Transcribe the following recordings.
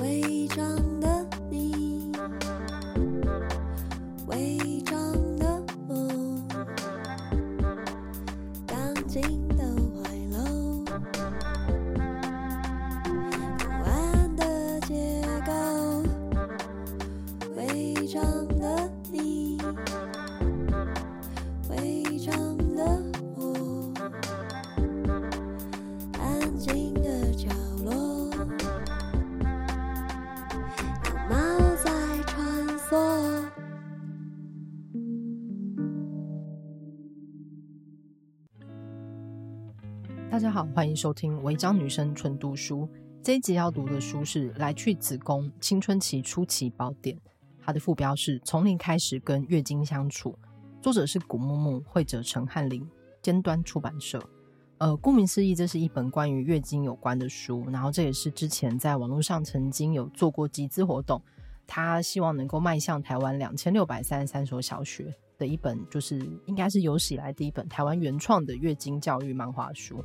伪装的你伪装的我当进大家好，欢迎收听违章女生纯读书。这一集要读的书是《来去子宫：青春期初期宝典》，它的副标是“从零开始跟月经相处”，作者是古木木，绘者陈翰林，尖端出版社。呃，顾名思义，这是一本关于月经有关的书。然后这也是之前在网络上曾经有做过集资活动，他希望能够迈向台湾两千六百三十三所小学的一本，就是应该是有史以来第一本台湾原创的月经教育漫画书。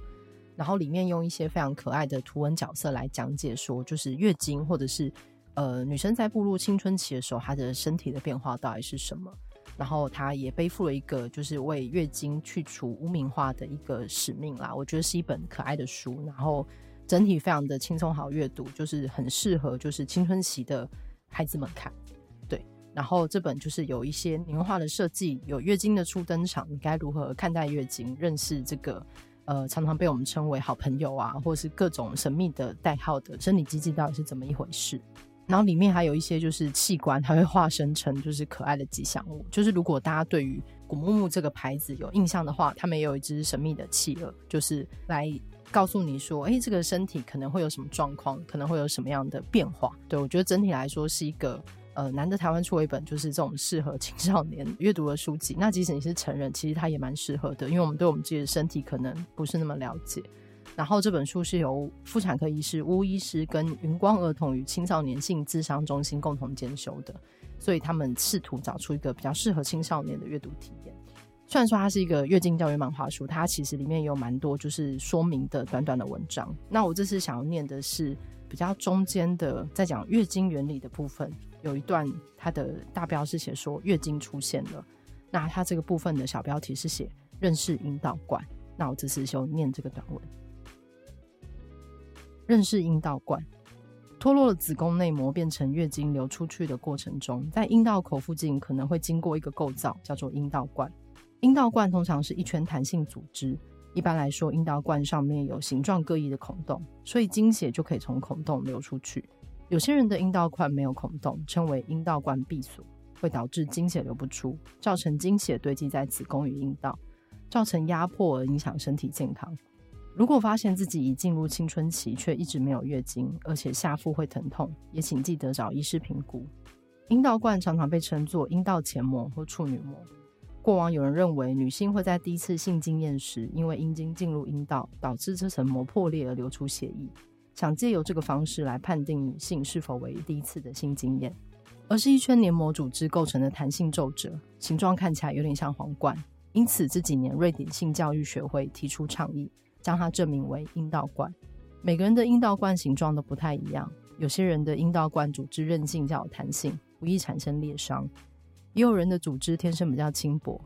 然后里面用一些非常可爱的图文角色来讲解，说就是月经或者是呃女生在步入青春期的时候，她的身体的变化到底是什么。然后她也背负了一个就是为月经去除污名化的一个使命啦。我觉得是一本可爱的书，然后整体非常的轻松好阅读，就是很适合就是青春期的孩子们看。对，然后这本就是有一些年画的设计，有月经的初登场，你该如何看待月经，认识这个。呃，常常被我们称为好朋友啊，或是各种神秘的代号的生理机制到底是怎么一回事？然后里面还有一些就是器官，它会化身成就是可爱的吉祥物。就是如果大家对于古木木这个牌子有印象的话，他们也有一只神秘的企鹅，就是来告诉你说，哎，这个身体可能会有什么状况，可能会有什么样的变化。对，我觉得整体来说是一个。呃，难得台湾出了一本就是这种适合青少年阅读的书籍。那即使你是成人，其实它也蛮适合的，因为我们对我们自己的身体可能不是那么了解。然后这本书是由妇产科医师巫医师跟云光儿童与青少年性智商中心共同监修的，所以他们试图找出一个比较适合青少年的阅读体验。虽然说它是一个月经教育漫画书，它其实里面有蛮多就是说明的短短的文章。那我这次想要念的是比较中间的，在讲月经原理的部分。有一段，它的大标是写说月经出现了，那它这个部分的小标题是写认识阴道管。那我这次就念这个短文。认识阴道管，脱落了子宫内膜变成月经流出去的过程中，在阴道口附近可能会经过一个构造，叫做阴道管。阴道管通常是一圈弹性组织，一般来说，阴道管上面有形状各异的孔洞，所以经血就可以从孔洞流出去。有些人的阴道冠没有孔洞，称为阴道冠闭锁，会导致经血流不出，造成经血堆积在子宫与阴道，造成压迫而影响身体健康。如果发现自己已进入青春期却一直没有月经，而且下腹会疼痛，也请记得找医师评估。阴道冠常常被称作阴道前膜或处女膜。过往有人认为女性会在第一次性经验时，因为阴茎进入阴道，导致这层膜破裂而流出血液。想借由这个方式来判定女性是否为第一次的性经验，而是一圈黏膜组织构成的弹性皱褶，形状看起来有点像皇冠。因此这几年瑞典性教育学会提出倡议，将它正名为阴道冠。每个人的阴道冠形状都不太一样，有些人的阴道冠组织韧性较有弹性，不易产生裂伤；也有人的组织天生比较轻薄，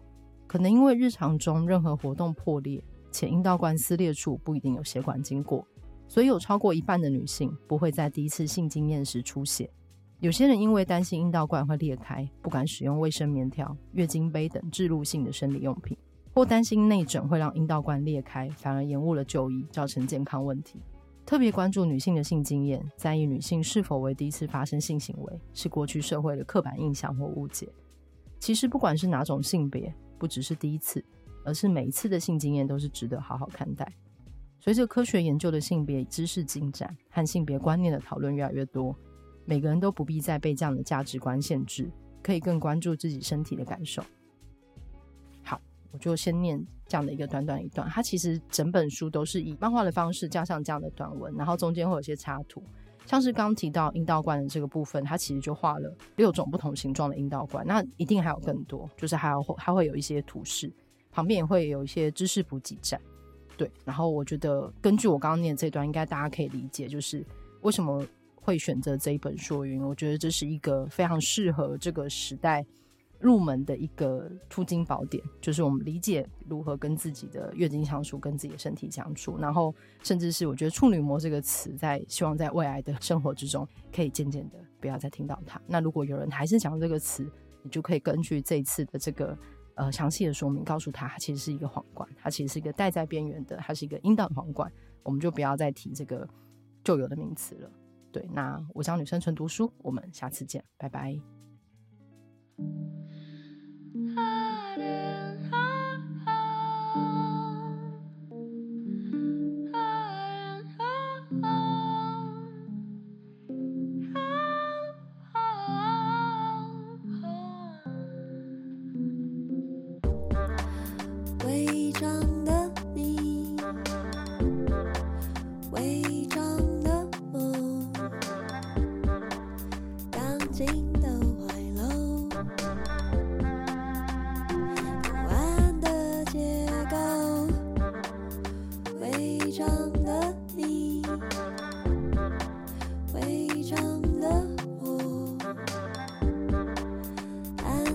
可能因为日常中任何活动破裂，且阴道冠撕裂处不一定有血管经过。所以有超过一半的女性不会在第一次性经验时出血。有些人因为担心阴道管会裂开，不敢使用卫生棉条、月经杯等置入性的生理用品，或担心内诊会让阴道管裂开，反而延误了就医，造成健康问题。特别关注女性的性经验，在意女性是否为第一次发生性行为，是过去社会的刻板印象或误解。其实不管是哪种性别，不只是第一次，而是每一次的性经验都是值得好好看待。随着科学研究的性别知识进展和性别观念的讨论越来越多，每个人都不必再被这样的价值观限制，可以更关注自己身体的感受。好，我就先念这样的一个短短一段。它其实整本书都是以漫画的方式加上这样的短文，然后中间会有些插图，像是刚提到阴道冠的这个部分，它其实就画了六种不同形状的阴道冠，那一定还有更多，就是还有还会有一些图示，旁边也会有一些知识补给站。对，然后我觉得根据我刚刚念的这段，应该大家可以理解，就是为什么会选择这一本说云我觉得这是一个非常适合这个时代入门的一个出金宝典，就是我们理解如何跟自己的月经相处，跟自己的身体相处，然后甚至是我觉得“处女膜”这个词，在希望在未来的生活之中，可以渐渐的不要再听到它。那如果有人还是讲这个词，你就可以根据这一次的这个。呃，详细的说明告诉他，它其实是一个皇冠，它其实是一个戴在边缘的，它是一个阴道皇冠，我们就不要再提这个旧有的名词了。对，那我想女生纯读书，我们下次见，拜拜。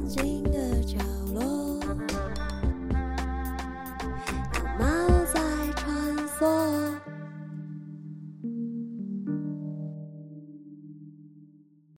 今